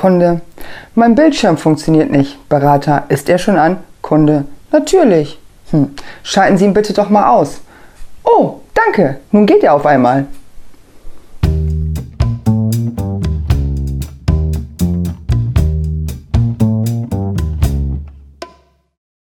Kunde. Mein Bildschirm funktioniert nicht. Berater, ist er schon an? Kunde. Natürlich. Hm. Schalten Sie ihn bitte doch mal aus. Oh, danke. Nun geht er auf einmal.